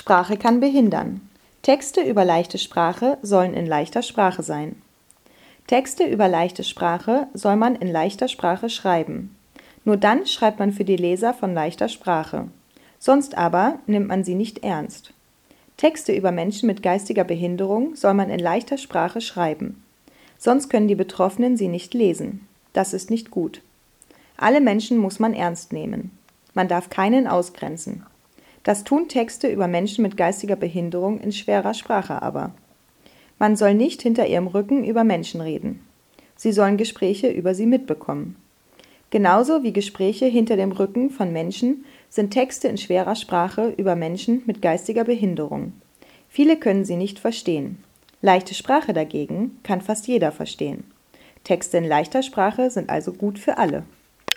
Sprache kann behindern. Texte über leichte Sprache sollen in leichter Sprache sein. Texte über leichte Sprache soll man in leichter Sprache schreiben. Nur dann schreibt man für die Leser von leichter Sprache. Sonst aber nimmt man sie nicht ernst. Texte über Menschen mit geistiger Behinderung soll man in leichter Sprache schreiben. Sonst können die Betroffenen sie nicht lesen. Das ist nicht gut. Alle Menschen muss man ernst nehmen. Man darf keinen ausgrenzen. Das tun Texte über Menschen mit geistiger Behinderung in schwerer Sprache aber. Man soll nicht hinter ihrem Rücken über Menschen reden. Sie sollen Gespräche über sie mitbekommen. Genauso wie Gespräche hinter dem Rücken von Menschen sind Texte in schwerer Sprache über Menschen mit geistiger Behinderung. Viele können sie nicht verstehen. Leichte Sprache dagegen kann fast jeder verstehen. Texte in leichter Sprache sind also gut für alle.